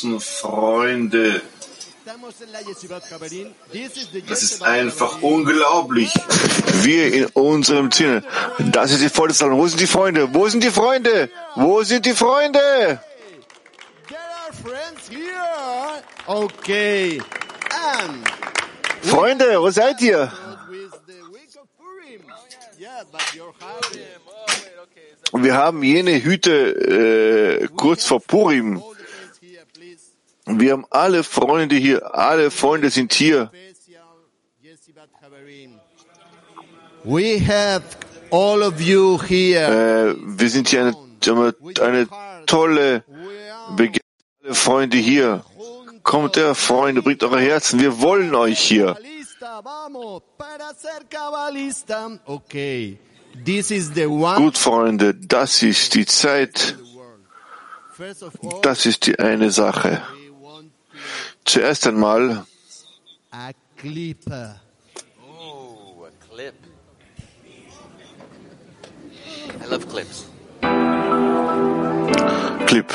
großen Freunde. Das ist einfach unglaublich. Wir in unserem Ziel. Das ist die Volkssammlung. Wo sind die Freunde? Wo sind die Freunde? Wo sind die Freunde? Okay. Freunde, wo seid ihr? Wir haben jene Hüte äh, kurz vor Purim. All the friends here, please. Wir haben alle Freunde hier. Alle Freunde sind hier. We have all of you here. Äh, wir sind hier eine, eine tolle Begegnung. Alle Freunde hier. Kommt her, Freunde, bringt eure Herzen. Wir wollen euch hier. Okay. Gut, Freunde, das ist die Zeit. Das ist die eine Sache. We want Zuerst einmal a clip. Oh, a clip. I love clips. Clip.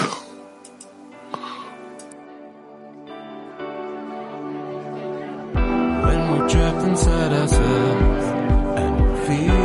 When we're trapped inside ourselves and we're feeling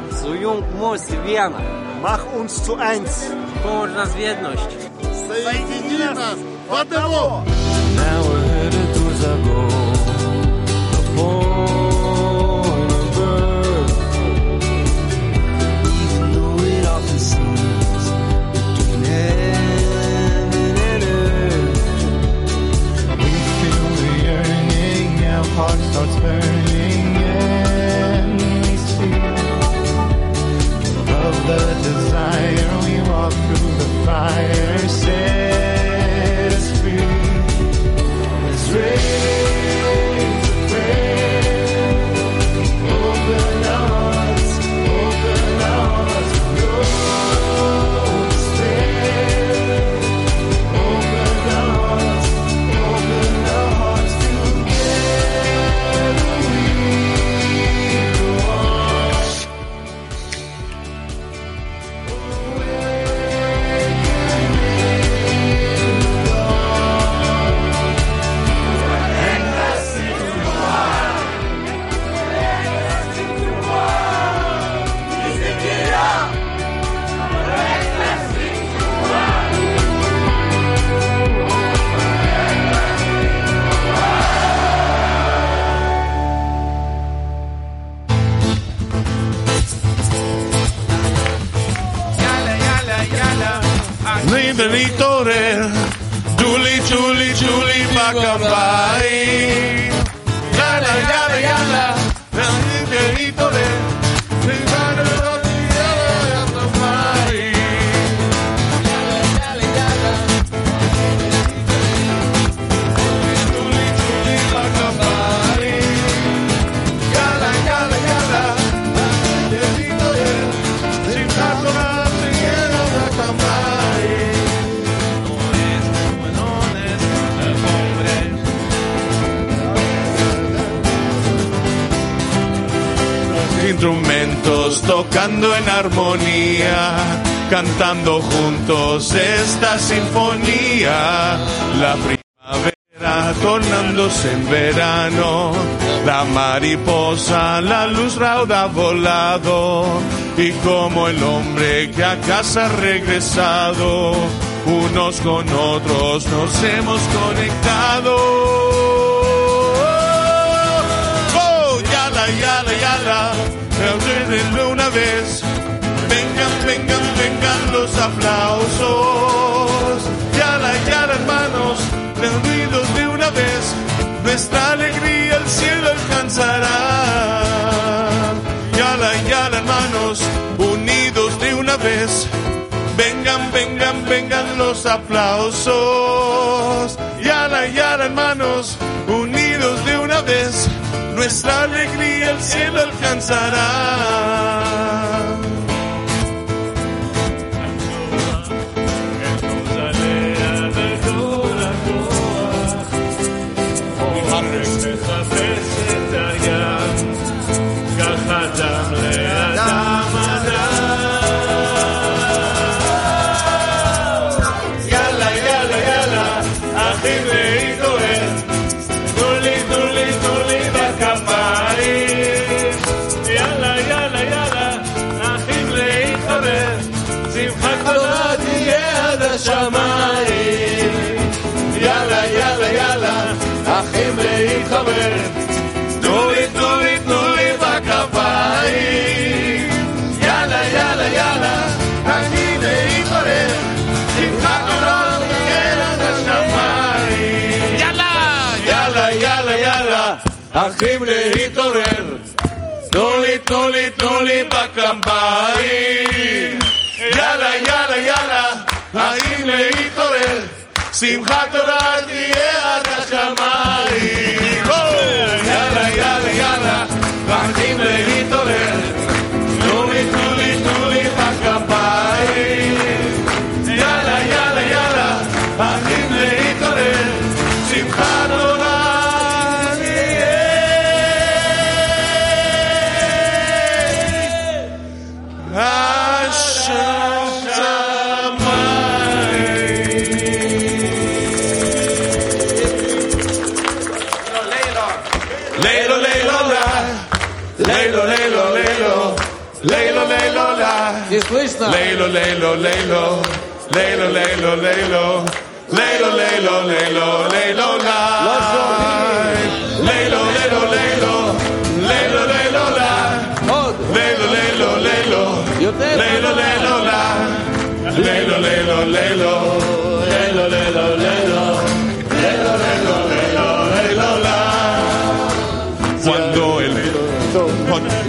Zujung moc wiana. Mach uns zu eins. Połącz nas w jedność. Now we're headed towards our goal. The point of birth. Even though it often seems between heaven and earth. We feel the yearning, our heart starts burning, the desire we walk through the fire. Set us free. Let's raise hombre que a casa ha regresado, unos con otros nos hemos conectado. Oh, yala, yala, yala, de una vez. Vengan, vengan, vengan los aplausos. Yala, yala, hermanos, reunidos de una nuestra alegría el cielo alcanzará. Yala, yala, hermanos, vengan, los aplausos. Yala, yala, hermanos, unidos de una vez. Nuestra alegría el cielo alcanzará. אחים להתעורר. תנו לי, תנו לי, תנו לי בכפיים. יאללה, יאללה, יאללה, אחים להתעורר. שמחה גדולה תהיה עד השמיים. Krishna. Leilo, leilo, leilo. Leilo, leilo, leilo. Leilo, leilo, leilo, leilo, la. Leilo, leilo, leilo. Leilo, leilo, la. Leilo, leilo, leilo. Leilo, leilo, la. Leilo, leilo, leilo. Leilo, leilo, leilo.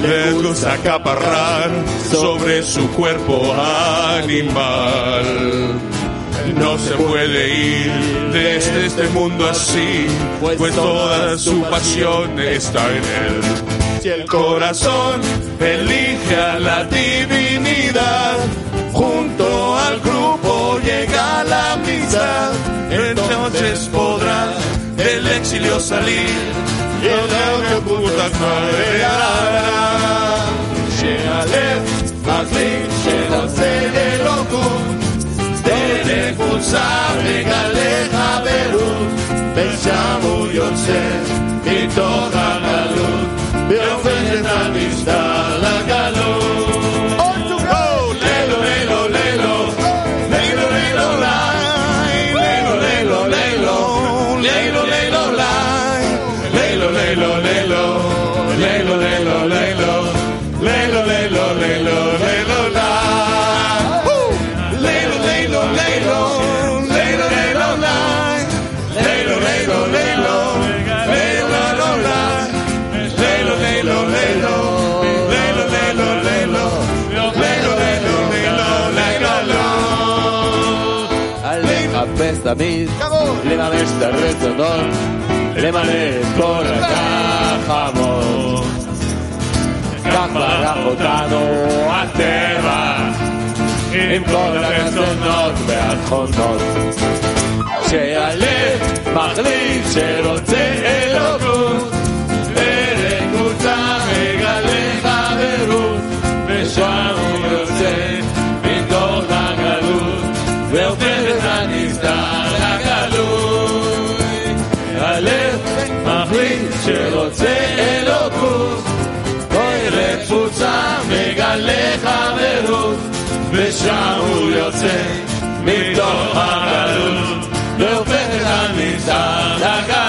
Les gusta acaparrar sobre su cuerpo animal. No se puede ir desde este mundo así, pues toda su pasión está en él. Si el corazón elige a la divinidad, junto al grupo llega a la misa, entonces podrá del exilio salir y el puta שהלב מחליט שרוצה אלוקות, דרך חולצה מגלה חברות, ושם הוא יוצא מתוך הגלות, והופך את המשטר de mi, le va a retratón, le por acá jamón. Cámara botado a tierra, en cola que son not vean jonot. שיעלה, מחליט קבוצה מגלה חברות, ושם הוא יוצא מתוך הגלות, והופך את הנסתר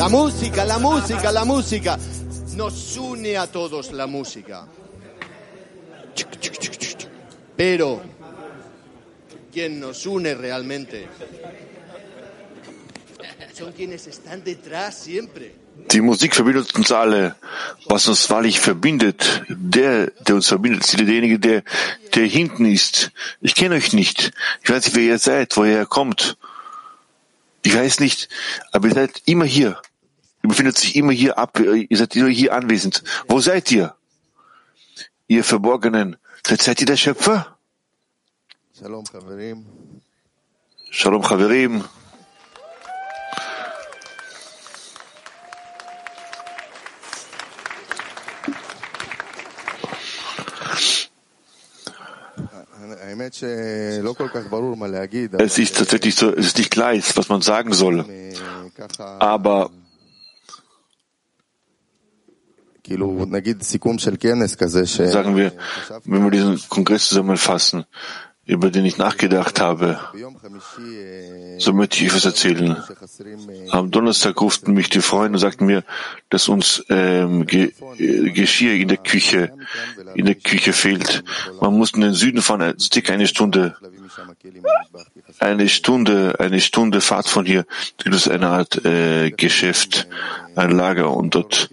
La música, la música, la música. Nos une a todos la música. Pero, quien nos une realmente son quienes están detrás siempre. Die Musik verbindet uns alle. Was uns wahrlich verbindet, der, der uns verbindet, ist derjenige, der, der hinten ist. Ich kenne euch nicht. Ich weiß nicht, wer ihr seid, woher ihr kommt. Ich weiß nicht, aber ihr seid immer hier. Ihr befindet sich immer hier ab, äh, ihr seid nur hier anwesend. Wo seid ihr? Ihr Verborgenen, seid, ihr der Schöpfer? Shalom Chavirim. Shalom Chavirim. Es ist tatsächlich so, es ist nicht klar, was man sagen soll. Aber Sagen wir, wenn wir diesen Kongress zusammenfassen, über den ich nachgedacht habe, so möchte ich was erzählen. Am Donnerstag ruften mich die Freunde und sagten mir, dass uns ähm, Ge äh, Geschirr in der Küche in der Küche fehlt. Man muss in den Süden fahren, also circa eine Stunde eine Stunde, eine Stunde Fahrt von hier gibt es eine Art äh, Geschäft, ein Lager und dort,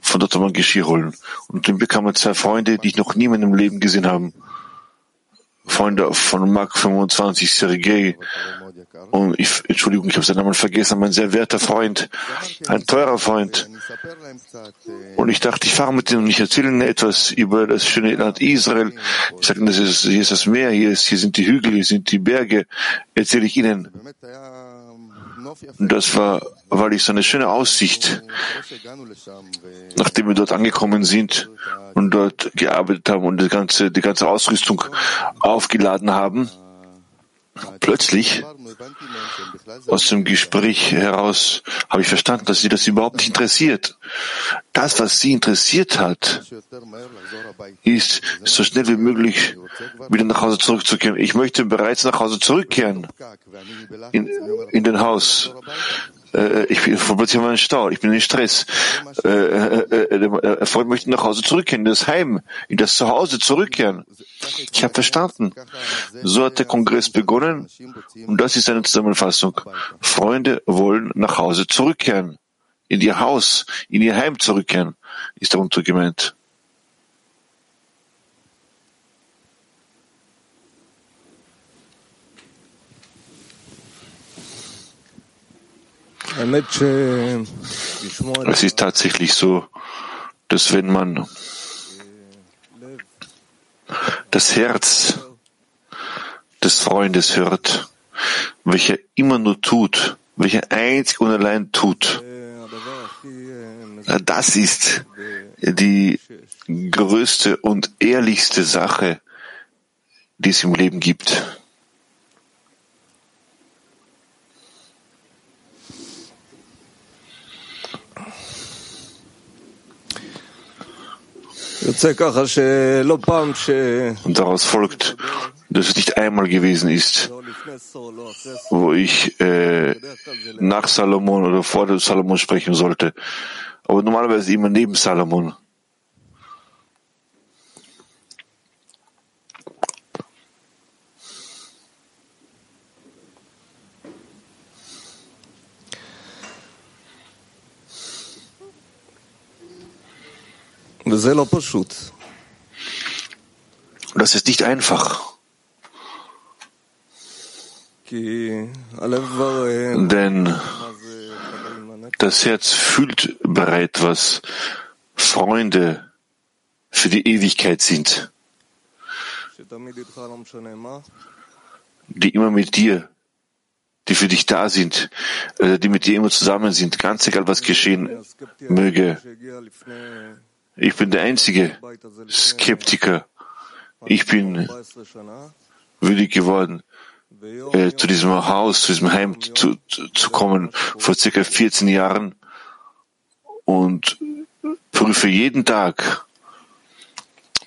von dort kann man Geschirr holen. Und dann bekam man zwei Freunde, die ich noch nie in meinem Leben gesehen habe. Freunde von Mark 25, Sergei und ich, Entschuldigung, ich habe seinen Namen vergessen, mein sehr werter Freund, ein teurer Freund. Und ich dachte, ich fahre mit ihm und ich erzähle ihnen etwas über das schöne Land Israel. Ich sage, das ist, hier ist das Meer, hier, ist, hier sind die Hügel, hier sind die Berge, erzähle ich ihnen. Und das war, weil ich so eine schöne Aussicht, nachdem wir dort angekommen sind und dort gearbeitet haben und die ganze, die ganze Ausrüstung aufgeladen haben. Plötzlich aus dem Gespräch heraus habe ich verstanden, dass sie das überhaupt nicht interessiert. Das, was sie interessiert hat, ist, so schnell wie möglich wieder nach Hause zurückzukehren. Ich möchte bereits nach Hause zurückkehren in, in den Haus. Äh, ich bin plötzlich mal in Stau, ich bin in Stress. Äh, äh, äh, der Freund möchte nach Hause zurückkehren, in das Heim, in das Zuhause zurückkehren. Ich habe verstanden. So hat der Kongress begonnen und das ist eine Zusammenfassung. Freunde wollen nach Hause zurückkehren, in ihr Haus, in ihr Heim zurückkehren, ist darunter gemeint. Es ist tatsächlich so, dass wenn man das Herz des Freundes hört, welcher immer nur tut, welcher einzig und allein tut, das ist die größte und ehrlichste Sache, die es im Leben gibt. Und daraus folgt, dass es nicht einmal gewesen ist, wo ich äh, nach Salomon oder vor Salomon sprechen sollte, aber normalerweise immer neben Salomon. Das ist nicht einfach. Denn das Herz fühlt bereit, was Freunde für die Ewigkeit sind, die immer mit dir, die für dich da sind, äh, die mit dir immer zusammen sind, ganz egal was geschehen möge. Ich bin der einzige Skeptiker. Ich bin würdig geworden, äh, zu diesem Haus, zu diesem Heim zu, zu kommen vor circa 14 Jahren und prüfe jeden Tag,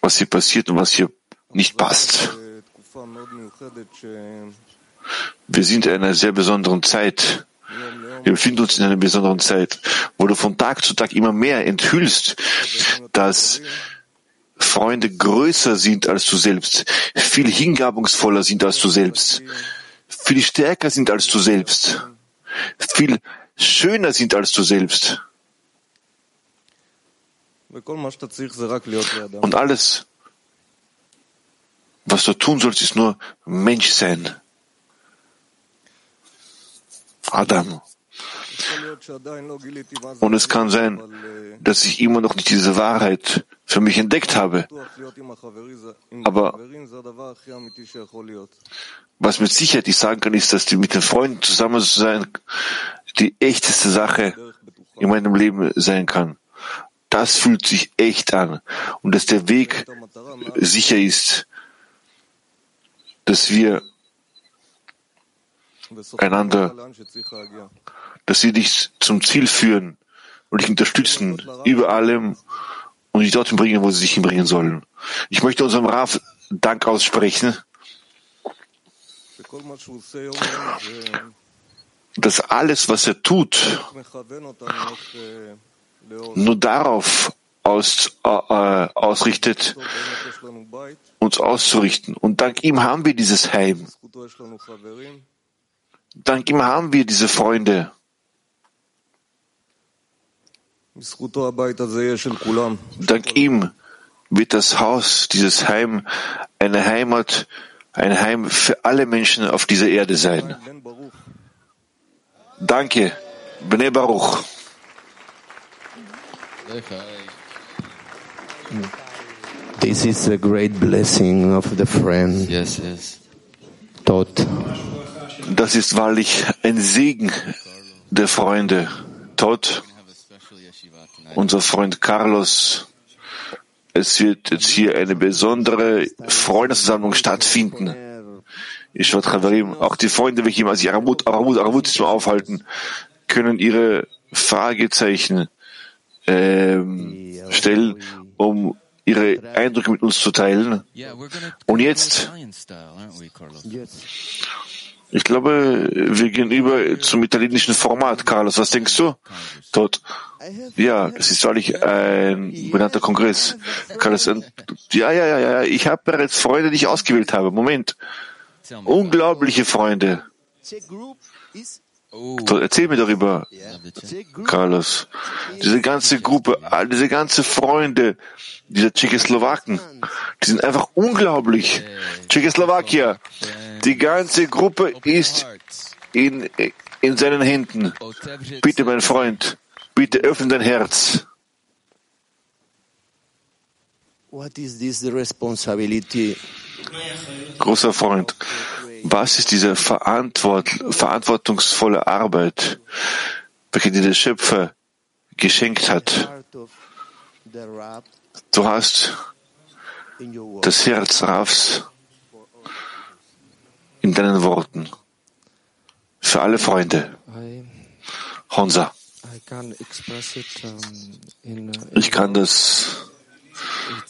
was hier passiert und was hier nicht passt. Wir sind in einer sehr besonderen Zeit, wir befinden uns in einer besonderen Zeit, wo du von Tag zu Tag immer mehr enthüllst, dass Freunde größer sind als du selbst, viel hingabungsvoller sind als du selbst, viel stärker sind als du selbst, viel schöner sind als du selbst. Und alles, was du tun sollst, ist nur Mensch sein. Adam. Und es kann sein, dass ich immer noch nicht diese Wahrheit für mich entdeckt habe. Aber was mit Sicherheit ich sagen kann, ist, dass die mit den Freunden zusammen zu sein die echteste Sache in meinem Leben sein kann. Das fühlt sich echt an und dass der Weg sicher ist, dass wir einander, dass sie dich zum Ziel führen und dich unterstützen, über allem und dich dorthin bringen, wo sie sich hinbringen sollen. Ich möchte unserem Raf Dank aussprechen, dass alles, was er tut, nur darauf aus, äh, äh ausrichtet, uns auszurichten. Und dank ihm haben wir dieses Heim. Dank ihm haben wir diese Freunde. Dank ihm wird das Haus, dieses Heim, eine Heimat, ein Heim für alle Menschen auf dieser Erde sein. Danke, Bnei Baruch. This is a great blessing of the friend. Yes, yes. Tod. Das ist wahrlich ein Segen der Freunde. Todd, unser Freund Carlos. Es wird jetzt hier eine besondere Freundesversammlung stattfinden. Ich auch die Freunde, welche immer sich Aramut, Aramut, Aramutismus aufhalten, können ihre Fragezeichen ähm, stellen, um ihre Eindrücke mit uns zu teilen. Und jetzt? Ich glaube, wir gehen über zum italienischen Format. Carlos, was denkst du? Dort. Ja, das ist wahrlich ein benannter Kongress. Carlos, ja, ja, ja, ja, ich habe bereits Freunde, die ich ausgewählt habe. Moment. Unglaubliche Freunde. Oh, erzähl mir darüber, Carlos. Diese ganze Gruppe, all diese ganze Freunde dieser Tschechoslowaken, die sind einfach unglaublich. Tschechoslowakia, die ganze Gruppe ist in, in seinen Händen. Bitte, mein Freund, bitte öffne dein Herz. What is this responsibility? Großer Freund, was ist diese verantwort verantwortungsvolle Arbeit, welche dir der Schöpfer geschenkt hat? Du hast das Herz Rafs in deinen Worten. Für alle Freunde. Honsa, ich kann das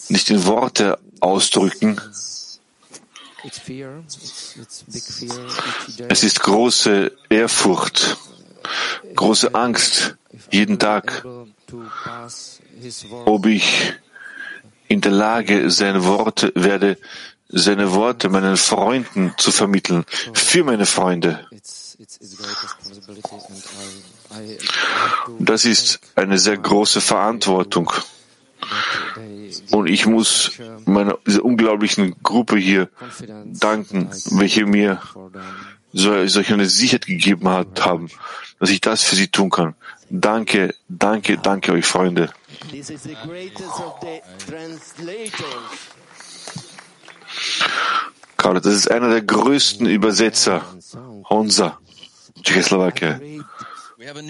nicht in Worte ausdrücken. Es ist große Ehrfurcht, große Angst jeden Tag, ob ich in der Lage sein Wort werde, seine Worte meinen Freunden zu vermitteln, für meine Freunde. Das ist eine sehr große Verantwortung. Und ich muss meiner dieser unglaublichen Gruppe hier danken, welche mir so, solch eine Sicherheit gegeben hat, haben, dass ich das für sie tun kann. Danke, danke, danke euch, Freunde. Carlos, das ist einer der größten Übersetzer, Honza, Tschechoslowakei.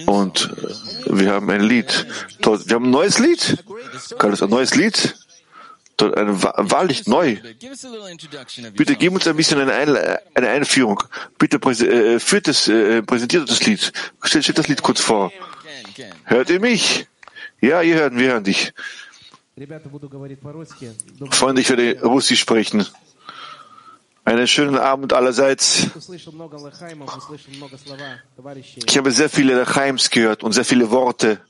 Und äh, wir haben ein Lied. Dort, wir haben ein neues Lied. Carlos, ein neues Lied. Dort ein, wahrlich neu. Bitte gib uns ein bisschen eine, eine Einführung. Bitte äh, führt es, äh, präsentiert das Lied. Stellt, das Lied kurz vor. Hört ihr mich? Ja, ihr hört, wir hören dich. Freunde, ich werde Russisch sprechen. Einen schönen Abend allerseits. Ich habe sehr viele Lechaims gehört und sehr viele Worte.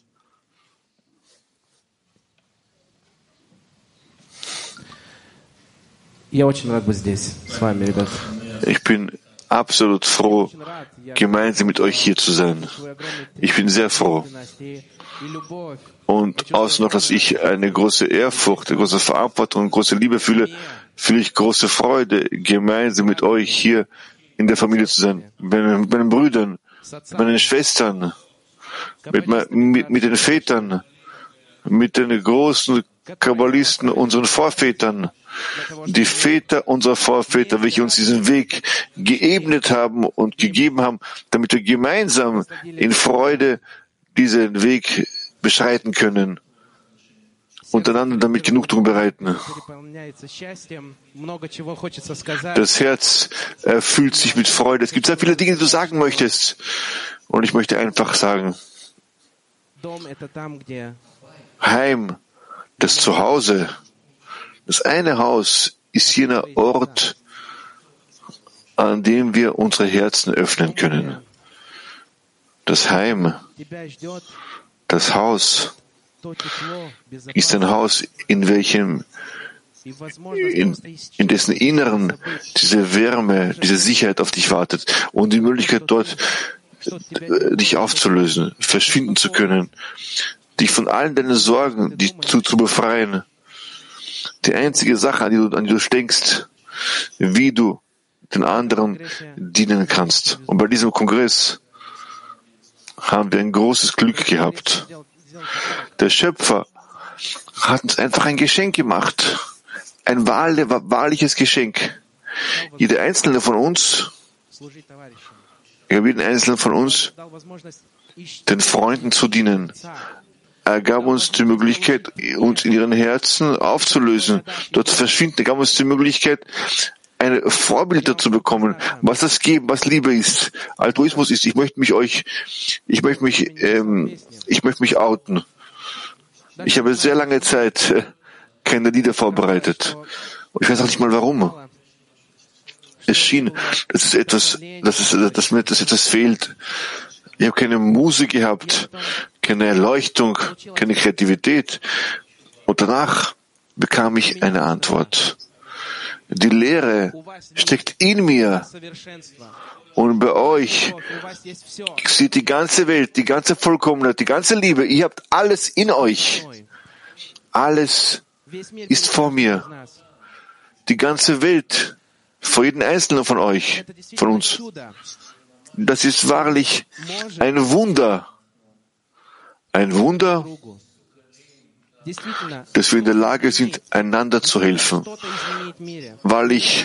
Ich bin absolut froh, gemeinsam mit euch hier zu sein. Ich bin sehr froh. Und außer noch, dass ich eine große Ehrfurcht, eine große Verantwortung eine große Liebe fühle fühle ich große Freude, gemeinsam mit euch hier in der Familie zu sein. Mit meinen, Brüdern, mit meinen Schwestern, mit, mit, mit den Vätern, mit den großen Kabbalisten, unseren Vorvätern, die Väter unserer Vorväter, welche uns diesen Weg geebnet haben und gegeben haben, damit wir gemeinsam in Freude diesen Weg beschreiten können, und einander damit Genugtuung bereiten. Das Herz äh, erfüllt sich mit Freude. Es gibt sehr viele Dinge, die du sagen möchtest. Und ich möchte einfach sagen, Heim, das Zuhause, das eine Haus ist jener Ort, an dem wir unsere Herzen öffnen können. Das Heim, das Haus, ist ein Haus, in welchem in, in, dessen Inneren diese Wärme, diese Sicherheit auf dich wartet und die Möglichkeit dort äh, dich aufzulösen, verschwinden zu können, dich von allen deinen Sorgen dich zu, zu befreien. Die einzige Sache, an die, du, an die du denkst, wie du den anderen dienen kannst. Und bei diesem Kongress haben wir ein großes Glück gehabt. Der Schöpfer hat uns einfach ein Geschenk gemacht. Ein wahrliches Geschenk. Jeder einzelne von uns, jeden einzelnen von uns, den Freunden zu dienen. Er gab uns die Möglichkeit, uns in ihren Herzen aufzulösen, dort zu verschwinden. Er gab uns die Möglichkeit, eine Vorbilder zu bekommen, was das Geben, was Liebe ist, Altruismus ist. Ich möchte mich euch, ich möchte mich, ähm, ich möchte mich outen. Ich habe sehr lange Zeit äh, keine Lieder vorbereitet. Und ich weiß auch nicht mal warum. Es schien, dass es etwas, dass es, dass mir das etwas fehlt. Ich habe keine Musik gehabt, keine Erleuchtung, keine Kreativität. Und danach bekam ich eine Antwort. Die Lehre steckt in mir. Und bei euch sieht die ganze Welt, die ganze Vollkommenheit, die ganze Liebe. Ihr habt alles in euch. Alles ist vor mir. Die ganze Welt, vor jedem Einzelnen von euch, von uns. Das ist wahrlich ein Wunder. Ein Wunder, dass wir in der Lage sind, einander zu helfen, weil ich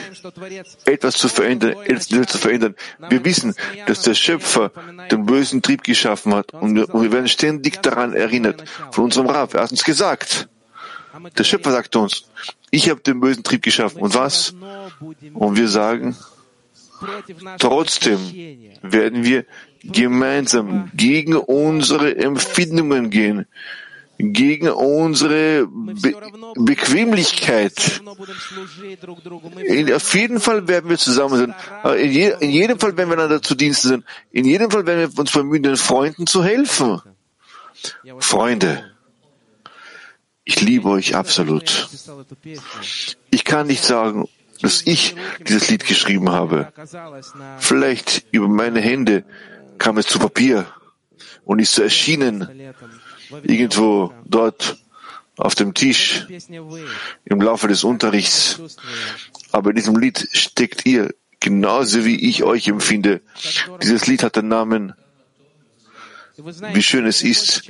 etwas zu verändern, etwas zu verändern. Wir wissen, dass der Schöpfer den bösen Trieb geschaffen hat und wir werden ständig daran erinnert von unserem Rav. Er hat uns gesagt, der Schöpfer sagt uns, ich habe den bösen Trieb geschaffen. Und was? Und wir sagen, trotzdem werden wir gemeinsam gegen unsere Empfindungen gehen gegen unsere Be Bequemlichkeit. In, auf jeden Fall werden wir zusammen sein. Äh, in, je, in, jedem Fall werden wir einander zu Diensten sein. In jedem Fall werden wir uns bemühen, den Freunden zu helfen. Freunde, ich liebe euch absolut. Ich kann nicht sagen, dass ich dieses Lied geschrieben habe. Vielleicht über meine Hände kam es zu Papier und ist so erschienen irgendwo dort auf dem Tisch im Laufe des Unterrichts. Aber in diesem Lied steckt ihr, genauso wie ich euch empfinde. Dieses Lied hat den Namen wie schön es ist,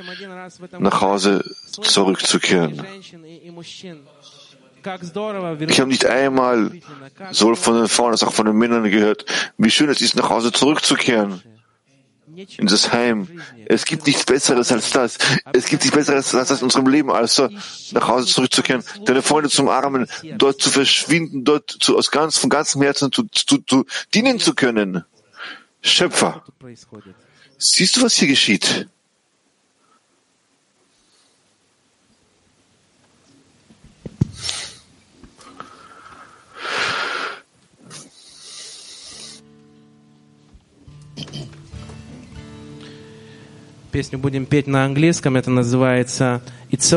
nach Hause zurückzukehren. Ich habe nicht einmal sowohl von den Frauen als auch von den Männern gehört, wie schön es ist, nach Hause zurückzukehren in das Heim. Es gibt nichts Besseres als das. Es gibt nichts Besseres als das in unserem Leben, als so nach Hause zurückzukehren, deine Freunde zum Armen, dort zu verschwinden, dort zu, aus ganz, von ganzem Herzen zu, zu, zu dienen zu können. Schöpfer. Siehst du, was hier geschieht?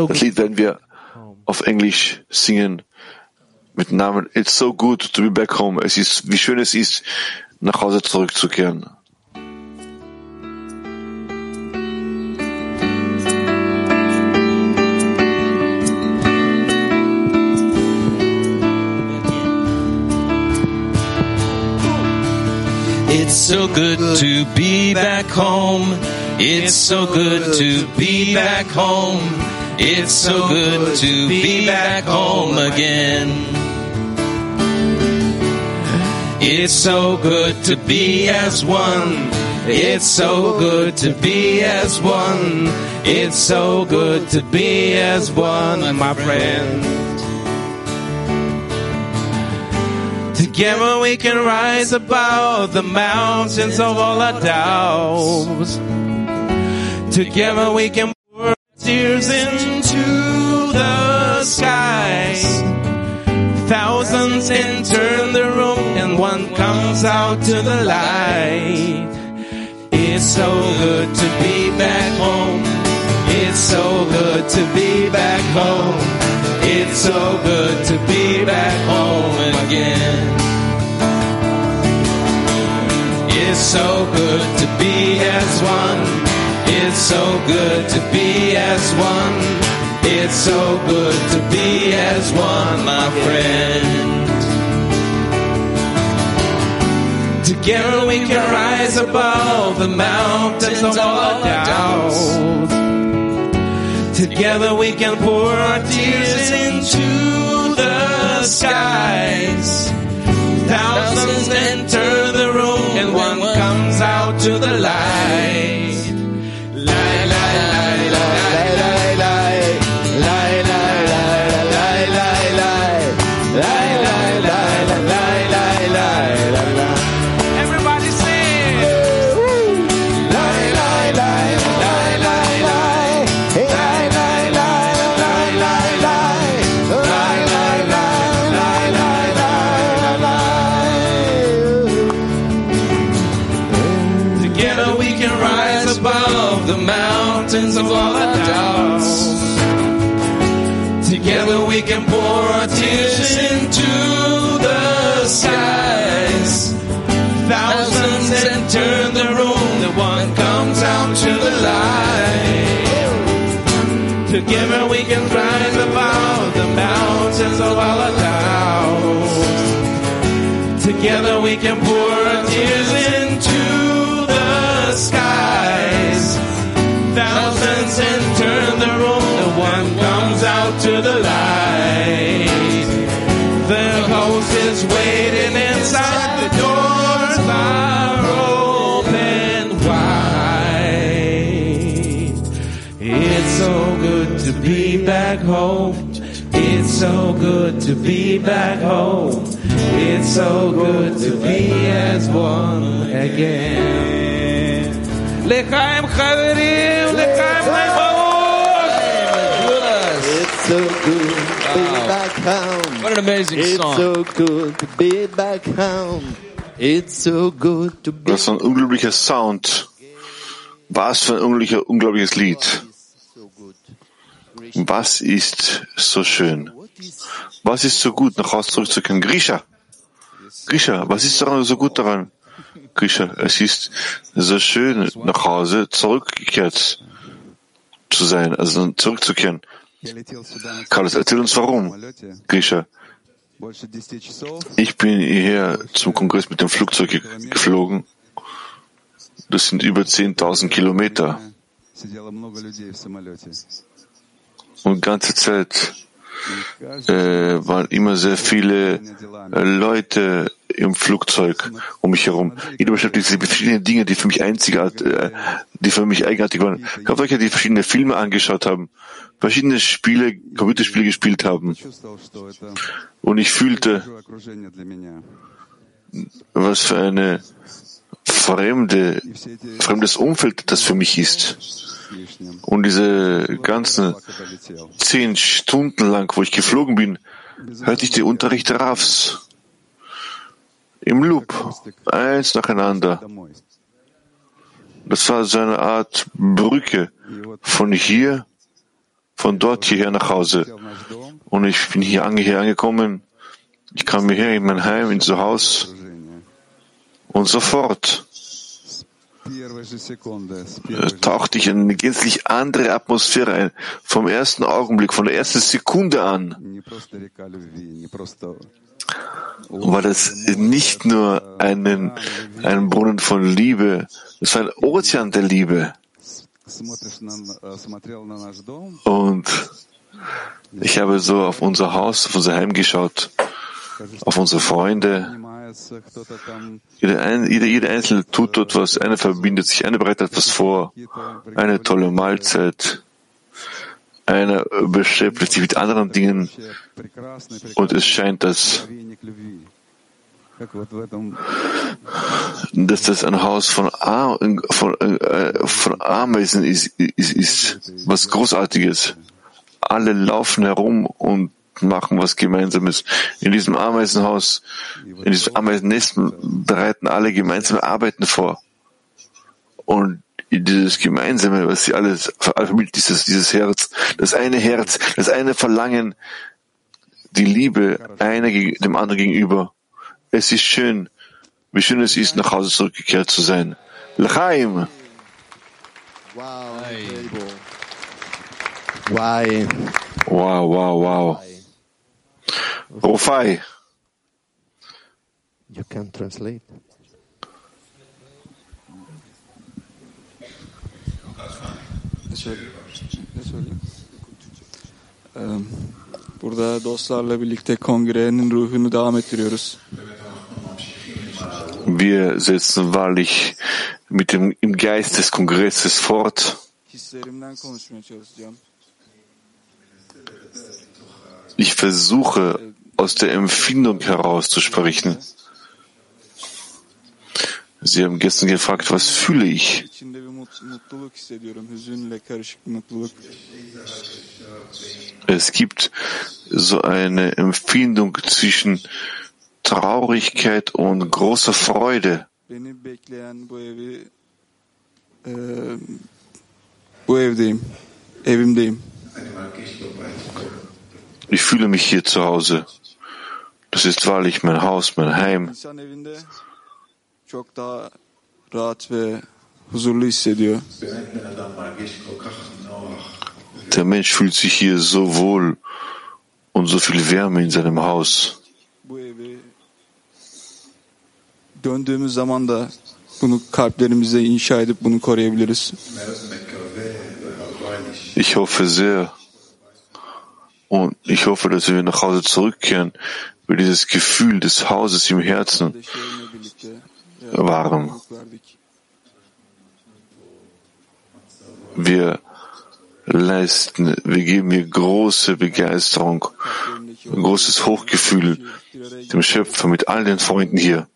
Das Good. Lied werden wir auf Englisch singen mit dem Namen It's so good to be back home. Es ist, wie schön es ist, nach Hause zurückzukehren. It's so good to be back home. It's so good to be back home. It's so good to be back home again. It's so good to be as one. It's so good to be as one. It's so good to be as one, my friend. Together we can rise above the mountains of all our doubts. Together we can pour tears into the skies. Thousands enter the room and one comes out to the light. It's so good to be back home. It's so good to be back home. It's so good to be back home again. It's so good to be as one. It's so good to be as one. It's so good to be as one, my friend. Together we can rise above the mountains of all our doubts. Together we can pour our tears into the skies. Thousands enter the room and one comes out to the. Light, Together we can rise above the mountains of our doubts. Together we can pour our tears home. It's so good to be back home. It's so good to be as one again. L'chaim chaverim, l'chaim It's so good to be back home. What an amazing It's song. so good to be back home. It's so good to be Das ist ein unglaublicher Sound. Was für ein unglaublicher, unglaubliches Lied. Was ist so schön? Was ist so gut, nach Hause zurückzukehren? Grisha. Grisha, was ist so gut daran? Grisha, es ist so schön, nach Hause zurückgekehrt zu sein, also zurückzukehren. Carlos, erzähl uns warum. Grisha, ich bin hierher zum Kongress mit dem Flugzeug ge- geflogen. Das sind über 10.000 Kilometer. Und ganze Zeit äh, waren immer sehr viele äh, Leute im Flugzeug um mich herum. Jeder beschäftigt sich mit verschiedenen Dingen, die für mich einzigartig, äh, die für mich eigenartig waren. Glaubt euch, die verschiedene Filme angeschaut haben, verschiedene Spiele, Computerspiele gespielt haben. Und ich fühlte, was für eine fremde, fremdes Umfeld das für mich ist. Und diese ganzen zehn Stunden lang, wo ich geflogen bin, hörte ich die Unterrichte Rafs im Loop, eins nacheinander. Das war so eine Art Brücke von hier, von dort hierher nach Hause. Und ich bin hier, ange hier angekommen. Ich kam hierher in mein Heim, in so Haus. Und sofort äh, tauchte ich in eine gänzlich andere Atmosphäre ein. Vom ersten Augenblick, von der ersten Sekunde an war das nicht nur einen, ein Brunnen von Liebe, es war ein Ozean der Liebe. Und ich habe so auf unser Haus, auf unser Heim geschaut, auf unsere Freunde. Jeder, ein, jeder, jeder Einzelne tut dort was. Einer verbindet sich, einer bereitet etwas vor. Eine tolle Mahlzeit. Einer beschäftigt sich mit anderen Dingen. Und es scheint, dass, dass das ein Haus von, Ar von, äh, von Ameisen ist, ist, ist was Großartiges. Alle laufen herum und machen was Gemeinsames. In diesem Ameisenhaus, in diesem Ameisennest bereiten alle gemeinsame Arbeiten vor. Und dieses Gemeinsame, was sie alles vermittelt, dieses, dieses Herz, das eine Herz, das eine Verlangen, die Liebe einer dem anderen gegenüber. Es ist schön, wie schön es ist, nach Hause zurückgekehrt zu sein. L'chaim! Wow? Wow, wow, wow. Rufai. You can translate. Ee, Burada dostlarla birlikte kongrenin ruhunu devam ettiriyoruz. Wir setzen wahrlich mit dem, im Geist des Kongresses fort. Ich versuche, aus der Empfindung heraus zu sprechen. Sie haben gestern gefragt, was fühle ich? Es gibt so eine Empfindung zwischen Traurigkeit und großer Freude. Ich fühle mich hier zu Hause. Das ist wahrlich mein Haus, mein Heim. Der Mensch fühlt sich hier so wohl und so viel Wärme in seinem Haus. Ich hoffe sehr und ich hoffe, dass wir nach Hause zurückkehren, wir dieses Gefühl des Hauses im Herzen verdik. Wir leisten, wir geben hier große Begeisterung, großes Hochgefühl dem Schöpfer mit all den Freunden hier.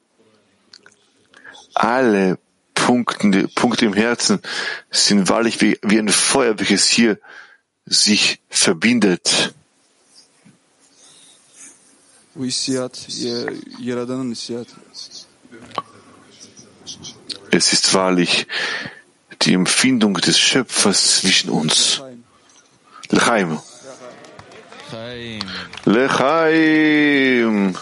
Alle Punkte, Punkte im Herzen sind wahrlich wie, wie ein Feuer, welches hier sich verbindet. Bu hissiyat ya- Yaradan'ın hissiyatı. Es ist wahrlich die Empfindung des Schöpfers zwischen uns. Lechaim. Chaim. Lechaim.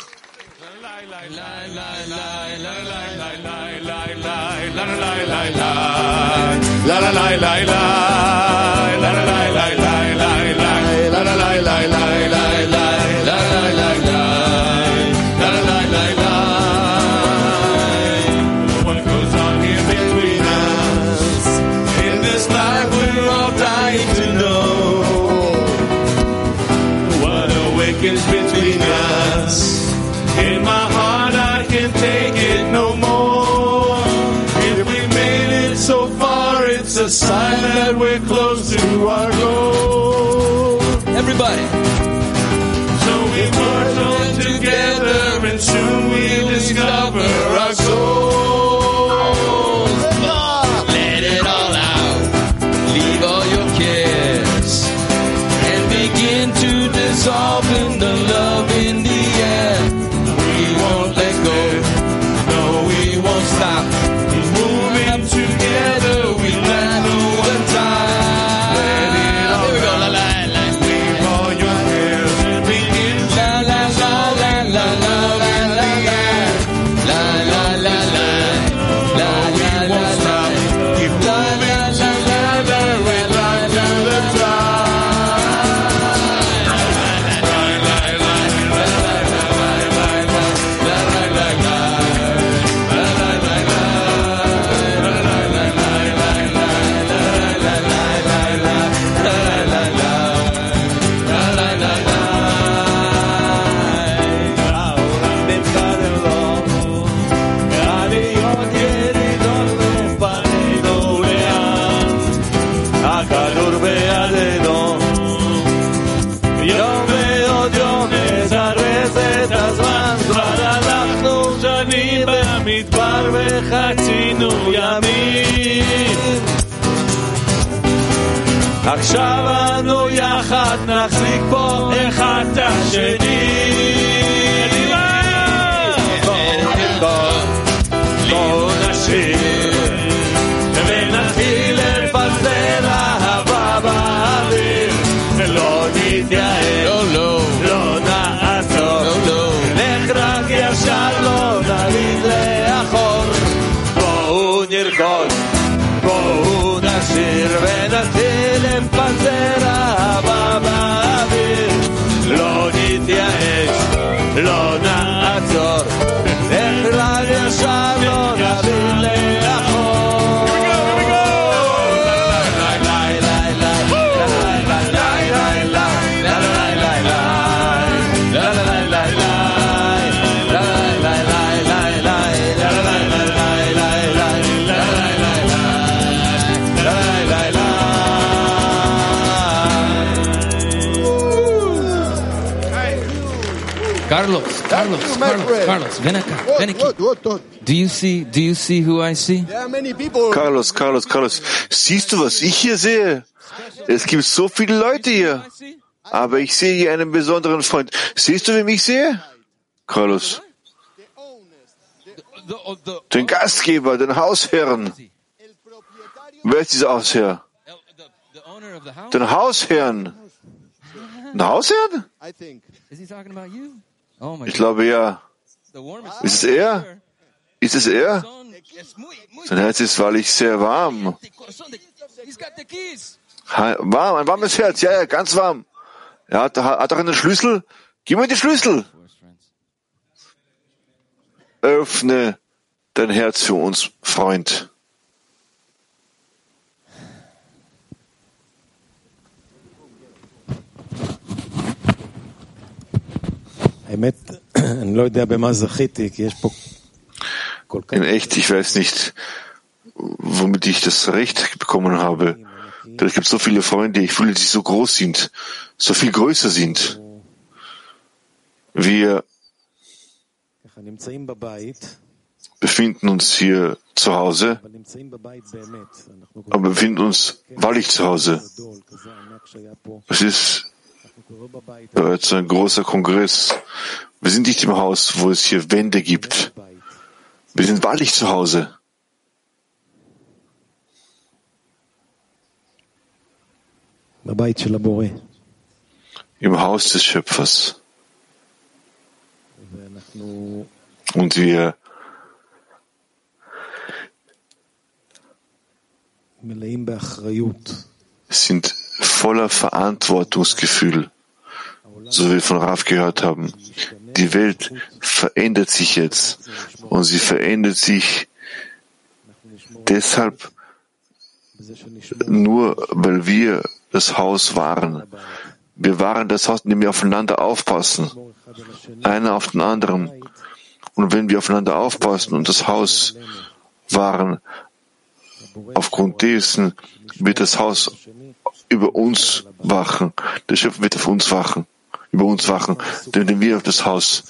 What sign that we're close to our see, who I see? Carlos, Carlos, Carlos, siehst du, was ich hier sehe? Es gibt so viele Leute hier. Aber ich sehe hier einen besonderen Freund. Siehst du, wem ich sehe? Carlos. Den Gastgeber, den Hausherrn. Wer ist dieser Hausherr? Den Hausherrn. Den Hausherrn? Oh Ich glaube ja. Ist es er? Ist es er? son. Es muy, muy Sein Herz ist wahrlich sehr warm. corazón de, he's got the keys. Ha- Warm, ein warmes Herz. Ja, ja, ganz warm. Er hat, hat doch einen Schlüssel. Gib mir den Schlüssel. Öffne dein Herz für uns, Freund. האמת, אני לא יודע במה זכיתי, כי יש פה כל כך... in echt, ich weiß nicht, womit ich das Recht bekommen habe. Denn es gibt so viele Freunde, ich fühle, die so groß sind, so viel größer sind. Wir befinden uns hier zu Hause, aber befinden uns wahrlich zu Hause. Es ist bereits ein großer Kongress. Wir sind nicht im Haus, wo es hier Wände gibt. Wir sind wahrlich zu Hause. Im Haus des Schöpfers. Und wir sind voller Verantwortungsgefühl, so wie wir von Raf gehört haben. Die Welt verändert sich jetzt und sie verändert sich deshalb nur, weil wir das Haus waren. Wir waren das Haus, in dem wir aufeinander aufpassen, einer auf den anderen. Und wenn wir aufeinander aufpassen und das Haus waren, Aufgrund dessen wird das Haus über uns wachen. Der Schöpfer wird auf uns wachen, über uns wachen, denn wir auf das Haus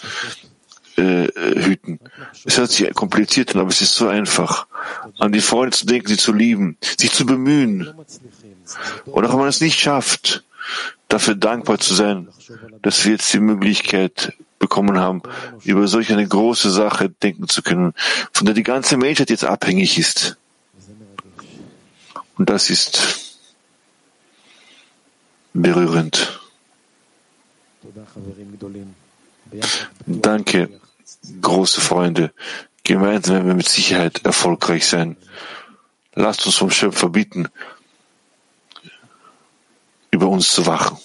äh, hüten. Es hört sich kompliziert an, aber es ist so einfach. An die Freunde zu denken, sie zu lieben, sich zu bemühen. Und auch wenn man es nicht schafft, dafür dankbar zu sein, dass wir jetzt die Möglichkeit bekommen haben, über solch eine große Sache denken zu können, von der die ganze Menschheit jetzt abhängig ist. Und das ist berührend. Danke, große Freunde. Gemeinsam werden wir mit Sicherheit erfolgreich sein. Lasst uns vom Schöpfer bitten, über uns zu wachen.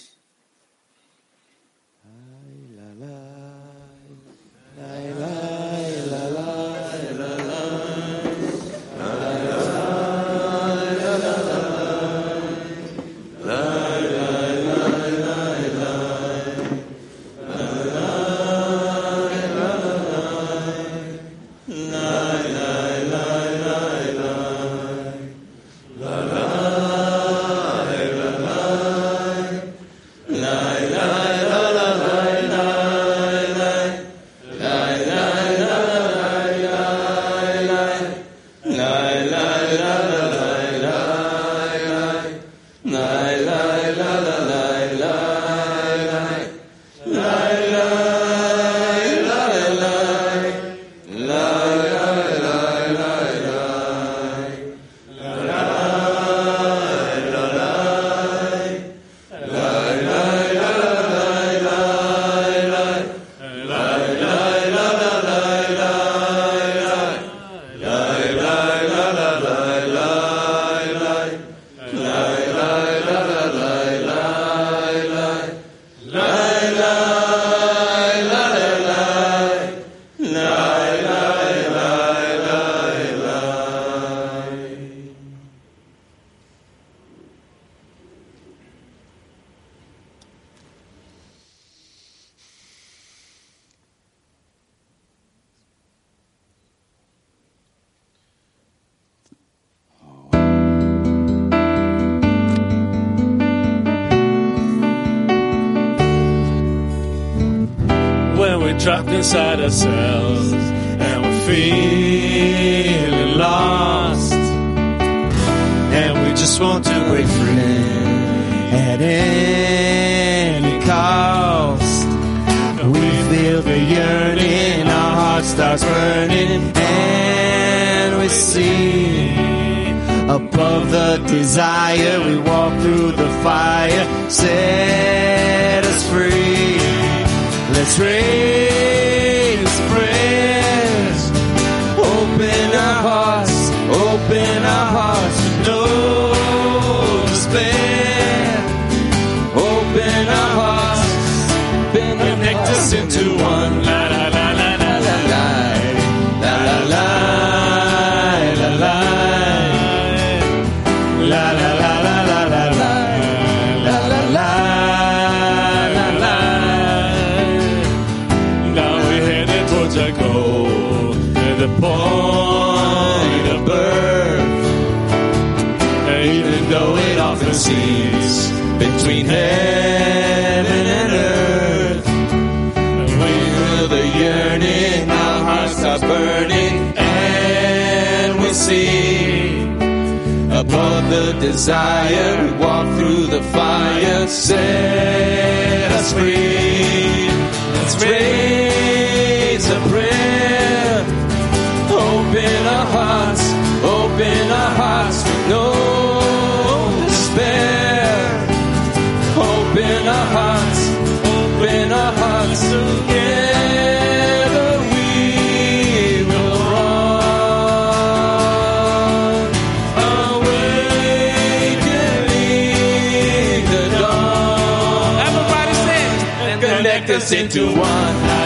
Between heaven the desire. We walk through the fire, set us free. Let's raise listen to one.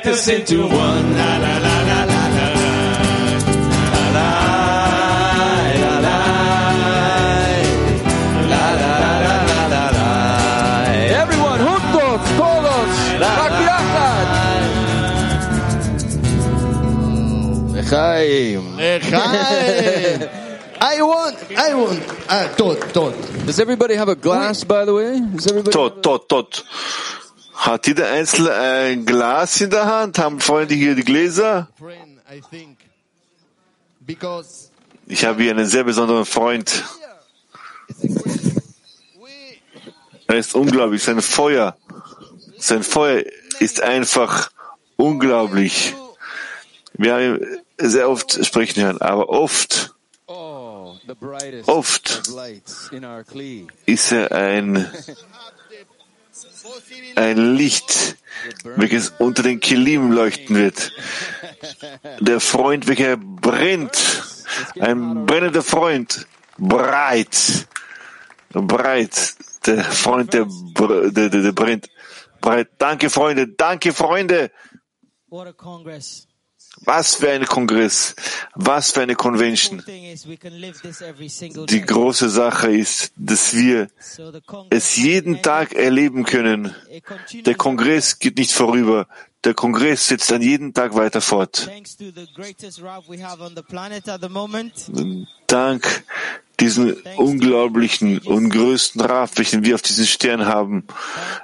connect us into one. La la la la la la. La la la la. La la la la la la. Everyone juntos, todos, רק לחיים. לחיים. I want, I want. Ah, tot, tot. Does everybody have a glass, by the way? Does everybody? Tot, tot, tot. Hat jeder Einzelne ein Glas in der Hand? Haben Freunde hier die Gläser? Ich habe hier einen sehr besonderen Freund. Er ist unglaublich. Sein Feuer, sein Feuer ist einfach unglaublich. Wir haben ihn sehr oft sprechen hören, aber oft, Oh, oft ist er ein, ein Licht, welches unter den Kilim leuchten wird. Der Freund, welcher brennt, ein brennender Freund, breit, breit, der Freund, der, der, der, der brennt, breit. Danke, Freunde, danke, Freunde. What a congress. Was für ein Kongress, was für eine Convention. Die große Sache ist, dass wir es jeden Tag erleben können. Der Kongress geht nicht vorüber. Der Kongress setzt an jeden Tag weiter fort. Dank diesen unglaublichen und größten Raf, welchen wir auf diesen Stern haben.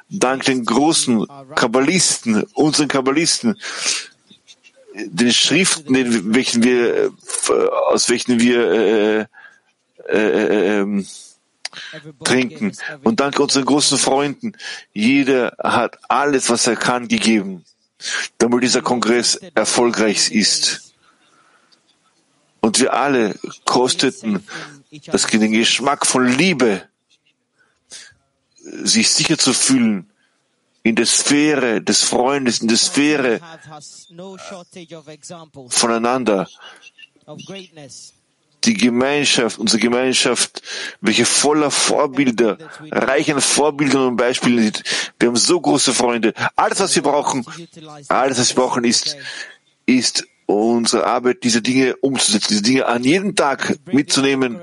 Dank den großen Kabbalisten, unseren Kabbalisten, den Schriften, den, welchen wir, äh, aus welchen wir äh, äh, äh, ähm, trinken. Und dank unseren großen Freunden. Jeder hat alles, was er kann, gegeben, damit dieser Kongress erfolgreich ist. Und wir alle kosteten das, den Geschmack von Liebe, sich sicher zu fühlen in der Sphäre des Freundes, in der Sphäre voneinander. Die Gemeinschaft, unsere Gemeinschaft, welche voller Vorbilder, reich an Vorbildern und Beispielen ist. Wir haben so große Freunde. Alles, was wir brauchen, alles, was wir brauchen, ist, ist unsere Arbeit, diese Dinge umzusetzen, diese Dinge an jedem Tag mitzunehmen.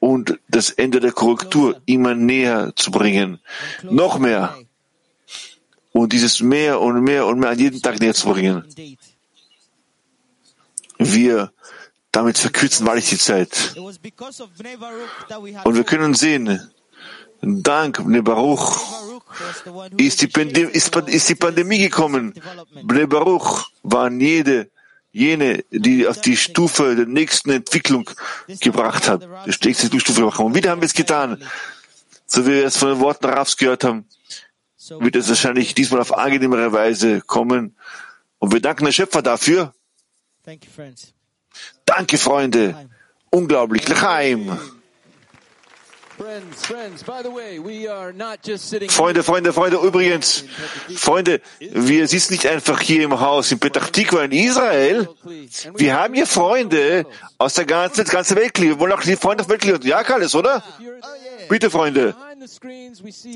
Und das Ende der Korrektur immer näher zu bringen. Noch mehr. Und dieses mehr und mehr und mehr an jedem Tag näher zu bringen. Wir damit verkürzen wahrlich die Zeit. Und wir können sehen, dank Bnei Baruch ist die, Pandem ist, ist die Pandemie gekommen. Bnei Baruch waren jede, jene, die auf die Stufe der nächsten Entwicklung gebracht hat. Die nächste Stufe gebracht haben. Und wieder haben wir es getan. So wie wir es von den Worten Rafs gehört haben, wird es wahrscheinlich diesmal auf angenehmere Weise kommen. Und wir danken der Schöpfer dafür. Danke, Freunde. Unglaublich. Lechaim. Freunde, Freunde, Freunde, übrigens, Freunde, wir sitzen nicht einfach hier im Haus in Petach Tikva in Israel. Wir haben hier Freunde aus der ganzen, ganzen Welt. Wir wollen auch die Freunde auf Welt lieben. Ja, Carles, oder? Bitte, Freunde.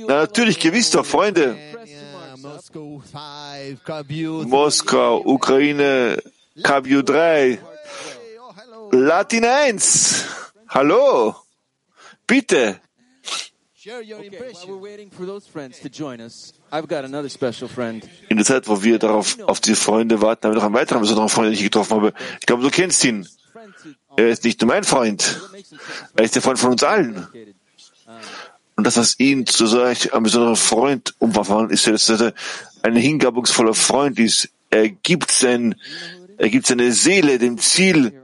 Na, natürlich, gewiss doch, Freunde. Yeah, Moscow 5, Kabul. Moskau, Ukraine, KBU 3, Latin 1. Hallo. Bitte. Share your Okay, while impression. we're waiting for those friends to join us, I've got another special friend. In der Zeit, wo wir darauf, auf die Freunde warten, haben wir noch einen weiteren besonderen Freund, den ich getroffen habe. Ich glaube, du kennst ihn. Er ist nicht nur mein Freund. Er ist der Freund von uns allen. Und das, was ihn zu solch einem besonderen Freund umverfahren, ist, dass er ein hingabungsvoller Freund ist. Er gibt sein, er gibt seine Seele dem Ziel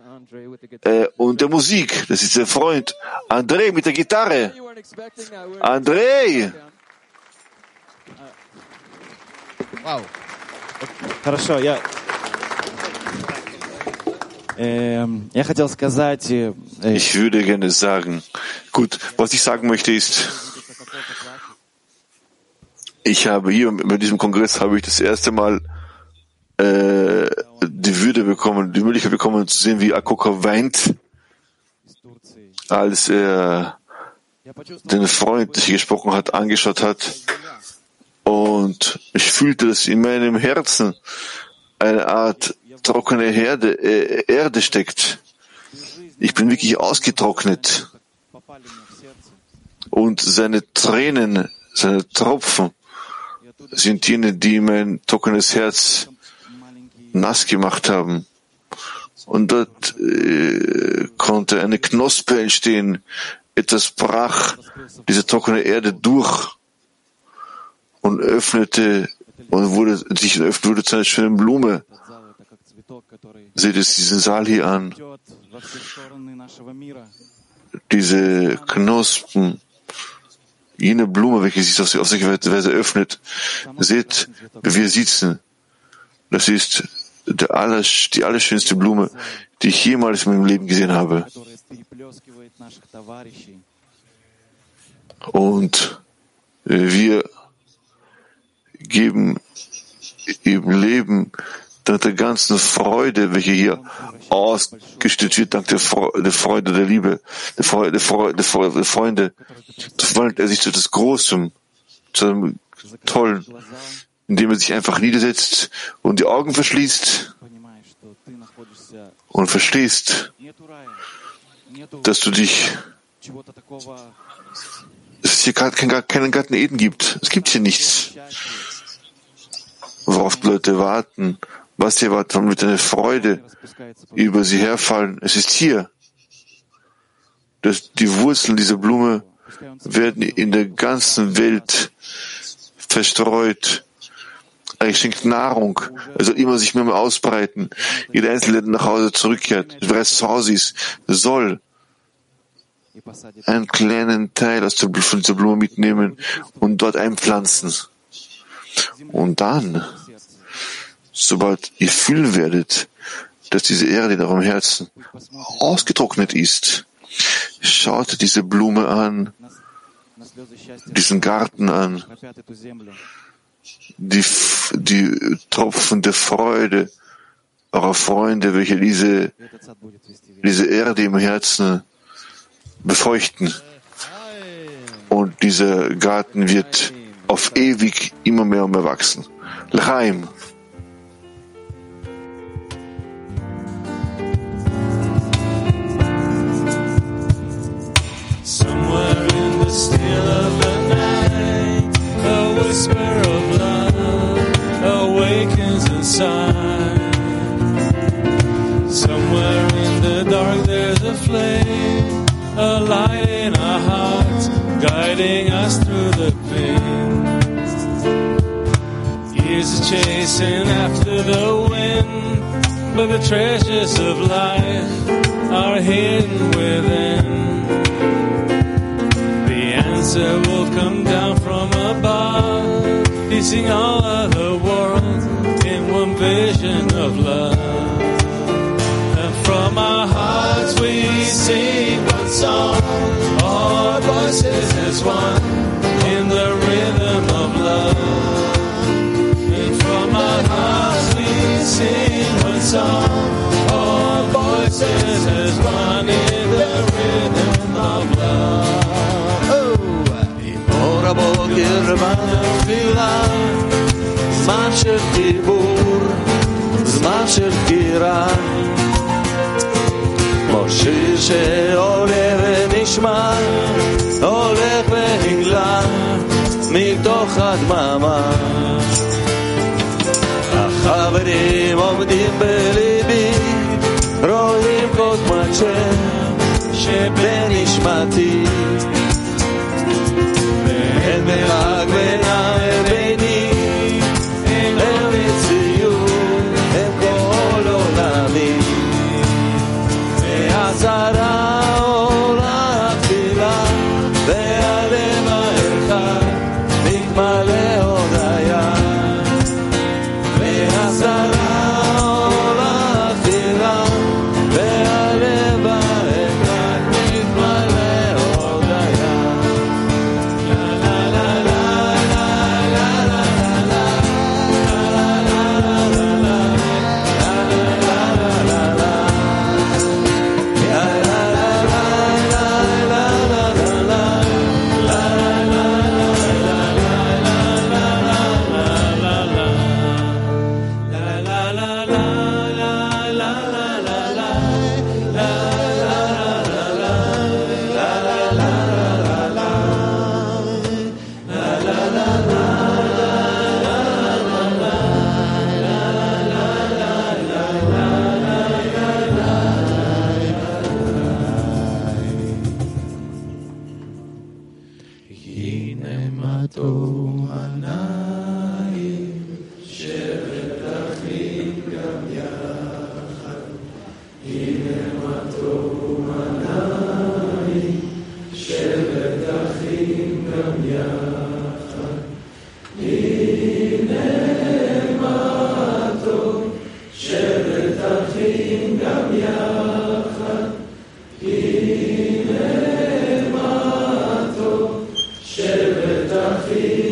äh, und der Musik. Das ist der Freund. André mit der Gitarre. André! Wow. Хорошо, я... Эм, Я хотел сказать... э, э, Ich würde gerne sagen, gut, was ich sagen möchte ist, ich habe hier bei diesem Kongress habe ich das erste Mal äh, die Würde bekommen, die Möglichkeit bekommen zu sehen, wie Akoka weint, als er den Freund, der gesprochen hat, angeschaut hat. Und Und ich fühlte, dass in meinem Herzen eine Art trockene Herde, äh, Erde steckt. Ich bin wirklich ausgetrocknet. Und seine Tränen, seine Tropfen sind jene, die mein trockenes Herz nass gemacht haben. Und dort äh, konnte eine Knospe entstehen. Etwas brach diese trockene Erde durch und öffnete und wurde sich öffnet wurde zu einer schönen Blume. Seht es diesen Saal hier an. Diese Knospen, jene Blume, welche sich auf solche Weise öffnet. Seht, wir sitzen. Das ist der aller, die allerschönste Blume, die ich jemals in meinem Leben gesehen habe. Und wir geben im Leben dank der ganzen Freude, welche hier ausgestellt wird, dank der, Freude der, Freude, der Liebe, der Freude, der, Freude, der, Freude, der Freunde, verwandelt er sich zu etwas Großem, zu einem Tollen, indem er sich einfach niedersetzt und die Augen verschließt und verstehst, dass du dich, dass es hier keinen, keinen Garten Eden gibt. Es gibt hier nichts, worauf die Leute warten, was sie erwarten, mit einer Freude über sie herfallen. Es ist hier. dass die Wurzeln dieser Blume werden in der ganzen Welt verstreut. Er schenkt Nahrung. Er soll immer sich mehr ausbreiten. Jeder Einzelne, der nach Hause zurückkehrt, bereits zu Hause ist, soll einen kleinen Teil aus dieser Blume mitnehmen und dort einpflanzen. Und dann, sobald ihr fühlen werdet, dass diese Erde in eurem Herzen ausgetrocknet ist, schaut diese Blume an, diesen Garten an, die, die Tropfen der Freude eurer Freunde, welche diese, diese Erde im Herzen befeuchten. Und dieser Garten wird auf ewig immer mehr und mehr wachsen. L'chaim. Somewhere in the dark there's a flame, a light in our hearts, guiding us through the pain. Years are chasing after the wind, but the treasures of life are hidden within. The answer will come down from above, piecing all of vision of love. And from our hearts we sing one song. Our voices as one in the rhythm of love. And from our hearts we sing one song. Our voices as one in the rhythm of love. Oh, זמן של דיבור, זמן של דקירה. כמו שיר שעולה ונשמע, הולך ונגלה, מתוך הדממה. החברים עומדים בליבי, live.